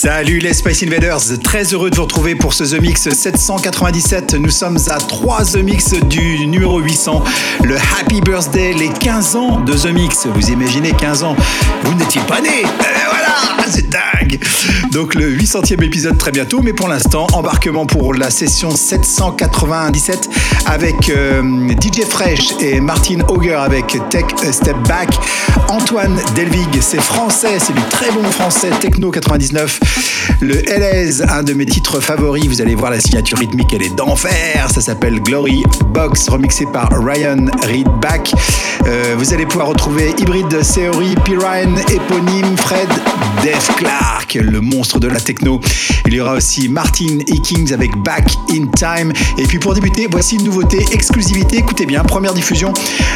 Salut les Space Invaders, très heureux de vous retrouver pour ce The Mix 797. Nous sommes à 3 The Mix du numéro 800, le Happy Birthday, les 15 ans de The Mix. Vous imaginez 15 ans Vous n'étiez pas né Eh Voilà, c'est dingue Donc le 800e épisode très bientôt, mais pour l'instant, embarquement pour la session 797 avec euh, DJ Fresh et Martin Auger avec Tech A Step Back. Antoine Delvig, c'est français, c'est du très bon français, Techno 99. Le LS, un de mes titres favoris, vous allez voir la signature rythmique, elle est d'enfer. Ça s'appelle Glory Box, remixé par Ryan Reedback. Euh, vous allez pouvoir retrouver Hybrid Theory, Pirine, éponyme, Fred, Def Clark, le monstre de la techno. Il y aura aussi Martin Hickings avec Back in Time. Et puis pour débuter, voici une nouveauté, exclusivité. Écoutez bien, première diffusion,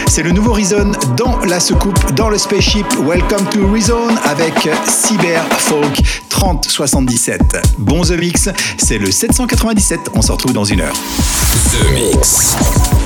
c'est le nouveau Reason dans la soucoupe, dans le spaceship. Welcome to Reason avec Cyber Folk 3077. Bon The Mix, c'est le 797. On se retrouve dans une heure. The Mix.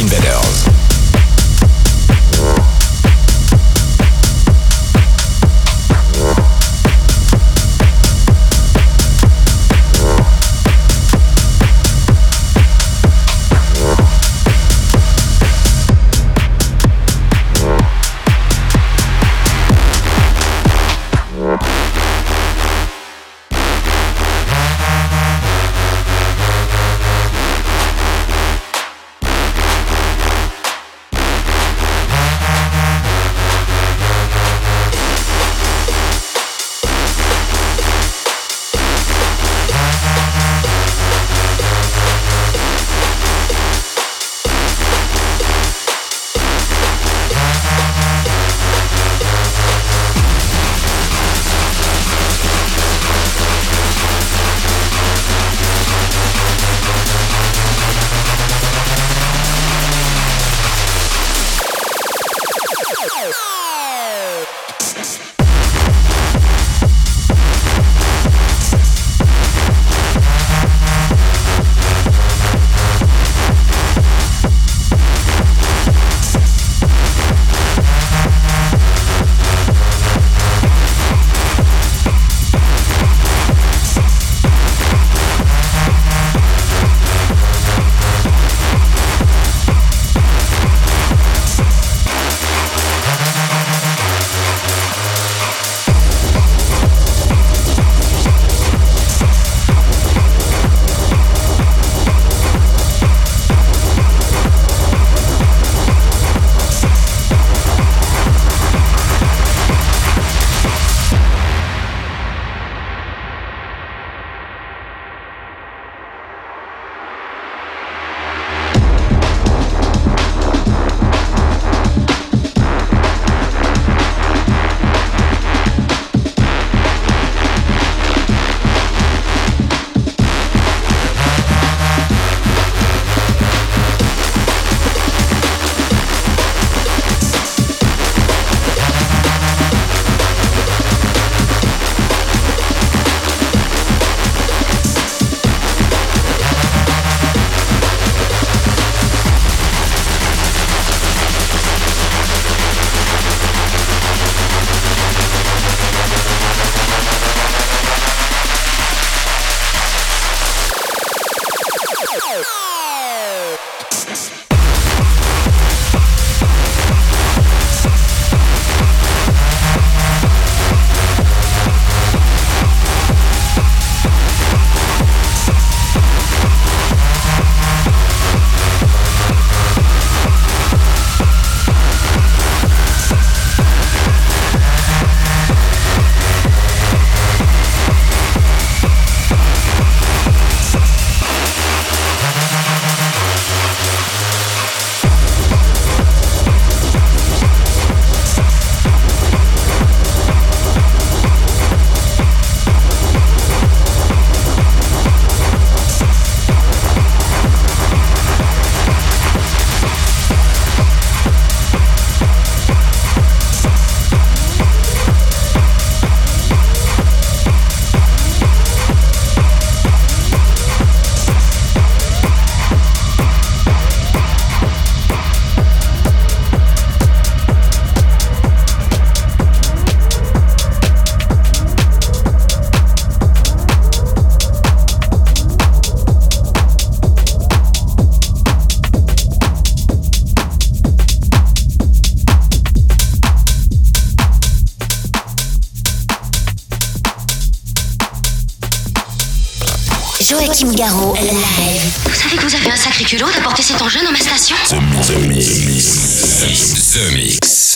Invaders. Garraud, live. Vous savez que vous avez un sacré culot d'apporter cet engin dans ma station The Mix. The Mix. You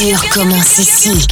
L'aventure commence ici.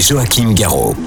Joachim Garraud.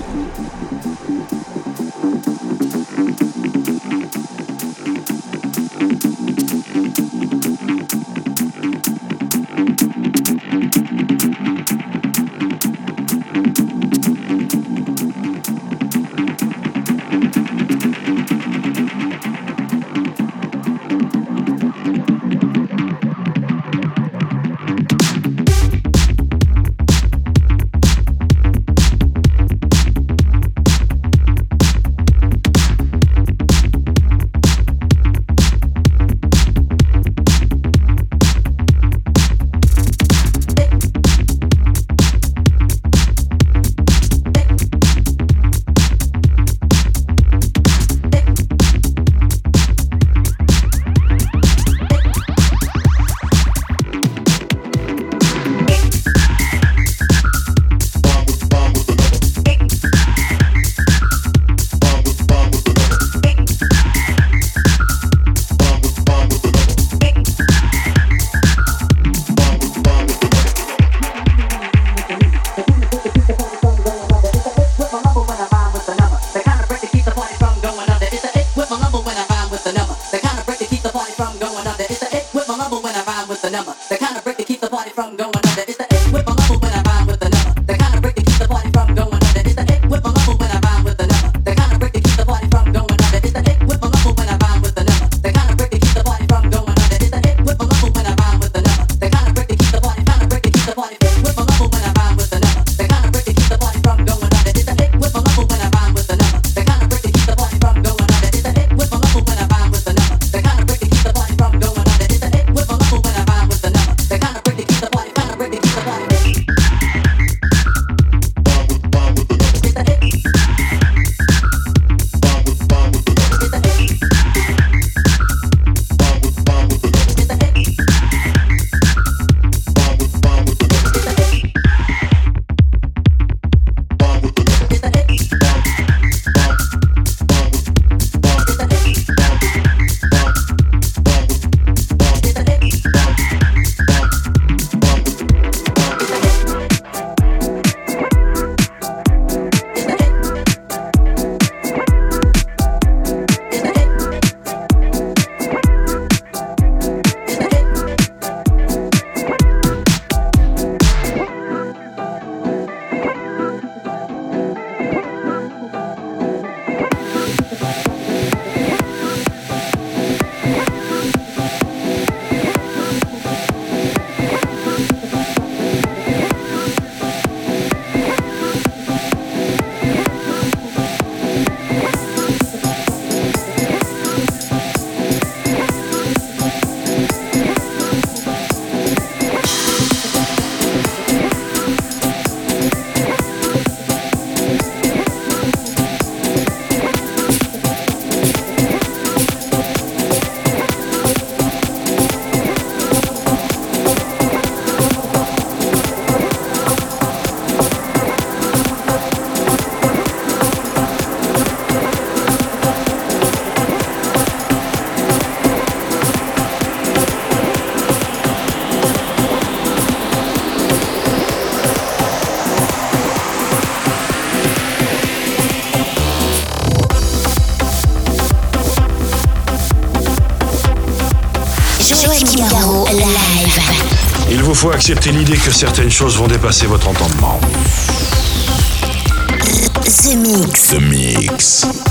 Faut accepter l'idée que certaines choses vont dépasser votre entendement. The Mix. The Mix.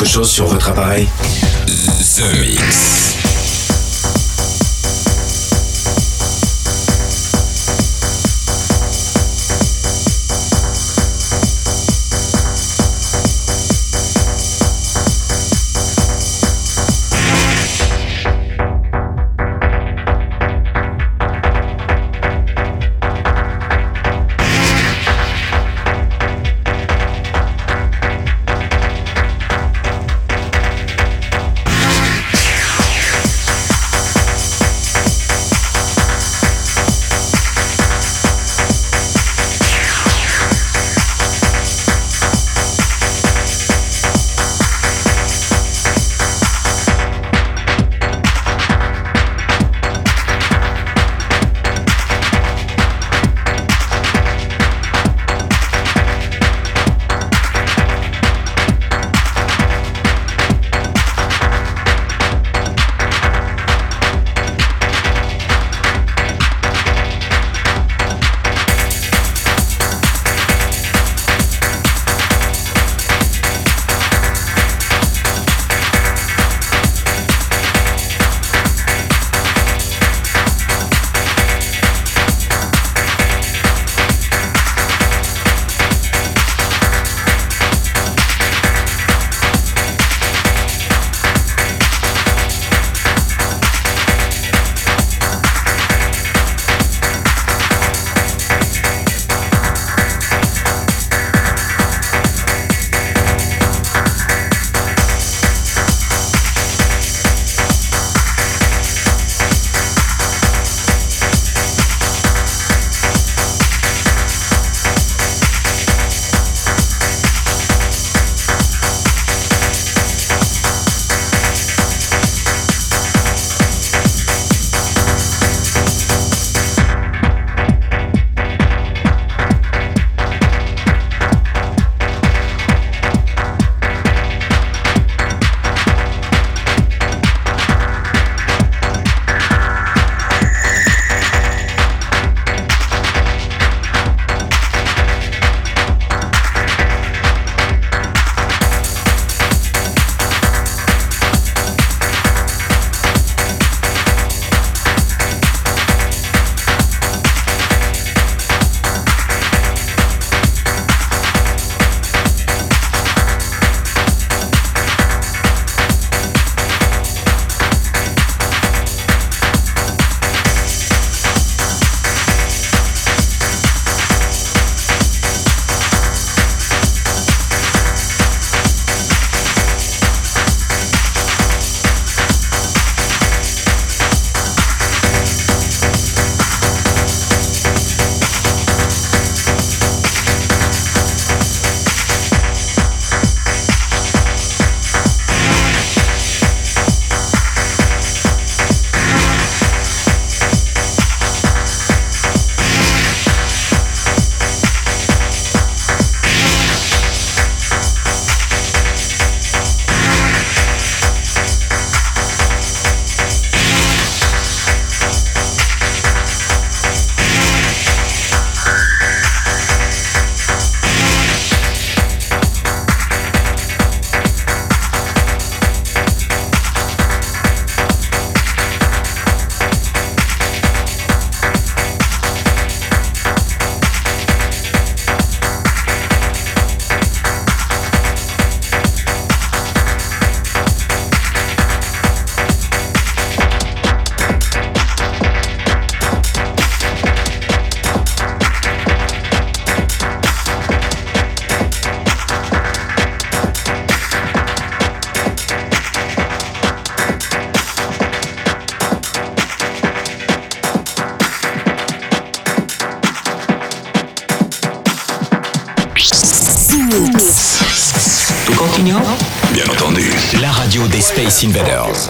Quelque chose sur votre appareil The Mix. Invaders.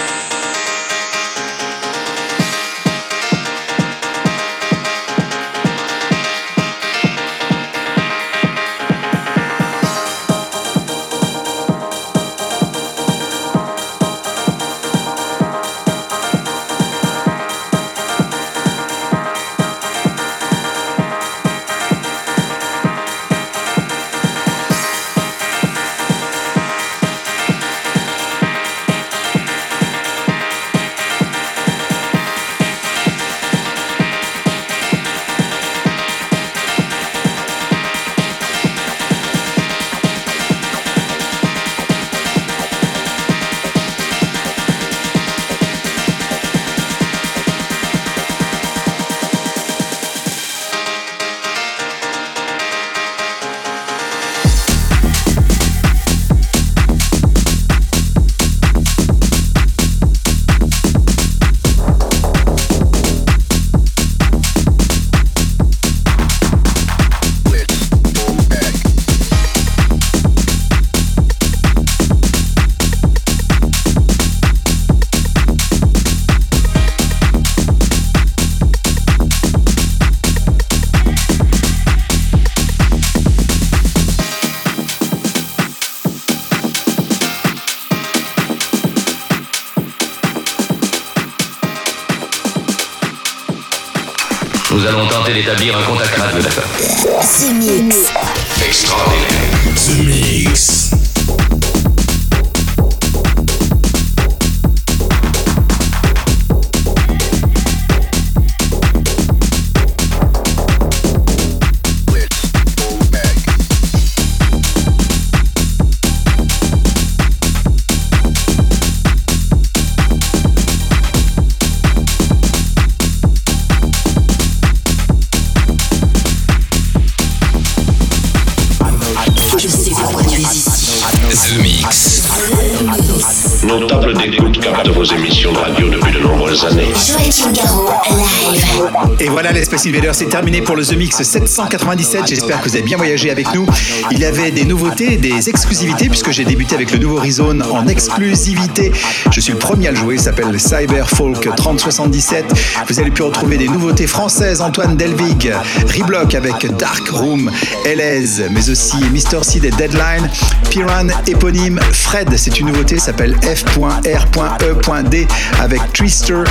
Space Invaders, c'est terminé pour le The Mix 797. J'espère que vous avez bien voyagé avec nous. Il y avait des nouveautés, des exclusivités, puisque j'ai débuté avec le nouveau Horizon en exclusivité. Je suis le premier à le jouer, il s'appelle Cyber Folk 3077. Vous allez pu retrouver des nouveautés françaises, Antoine Delvig, Reblock avec Dark Room, LS, mais aussi Mr. C des Deadline, Piran éponyme Fred, c'est une nouveauté, s'appelle F.R.E.D avec Twister.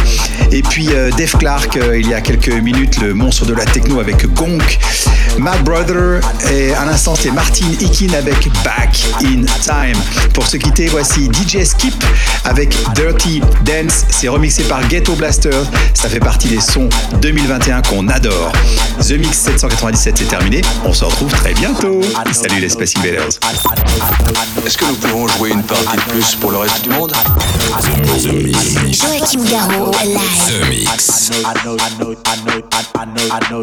Et puis euh, Dave Clark, euh, il y a quelques minutes, le monstre de la techno avec Gonk. Mad Brother, et à l'instant c'est Martin Ikin avec Back in Time. Pour se quitter, voici DJ Skip avec Dirty Dance. C'est remixé par Ghetto Blaster. Ça fait partie des sons 2021 qu'on adore. The Mix 797 c'est terminé. On se retrouve très bientôt. Salut les Space Invaders. Est-ce que nous pouvons jouer une partie de plus pour le reste du monde The Mix. Joachim Garraud, live. The Mix. I know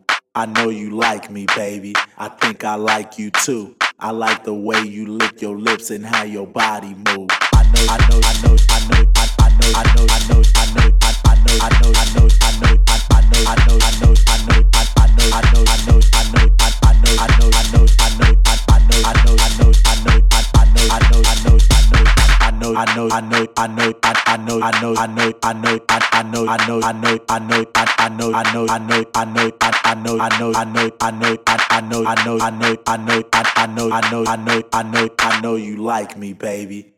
I know you like me, baby. I think I like you too. I like the way you lick your lips and how your body move. I know, I know, I know, I know, I, I know, I know, I know, I know, I, I know, I know, I know, I know, I, I know, I know, I know, I know, I, know, I know, I know, I know, I, know, I know, I know, I know, I, know, I know, I know, I know, I, I know, I know, I know, I know, I know, I know, I know, I know, I, I know, I know, I know, I know, I, I know, I know, I know, I know, I, I know, I know, I know, I know, I, I know, I know, I know, I know, I, I know, I know, I know, I know, I, I know, I know, I know, I know, I know you like me, baby.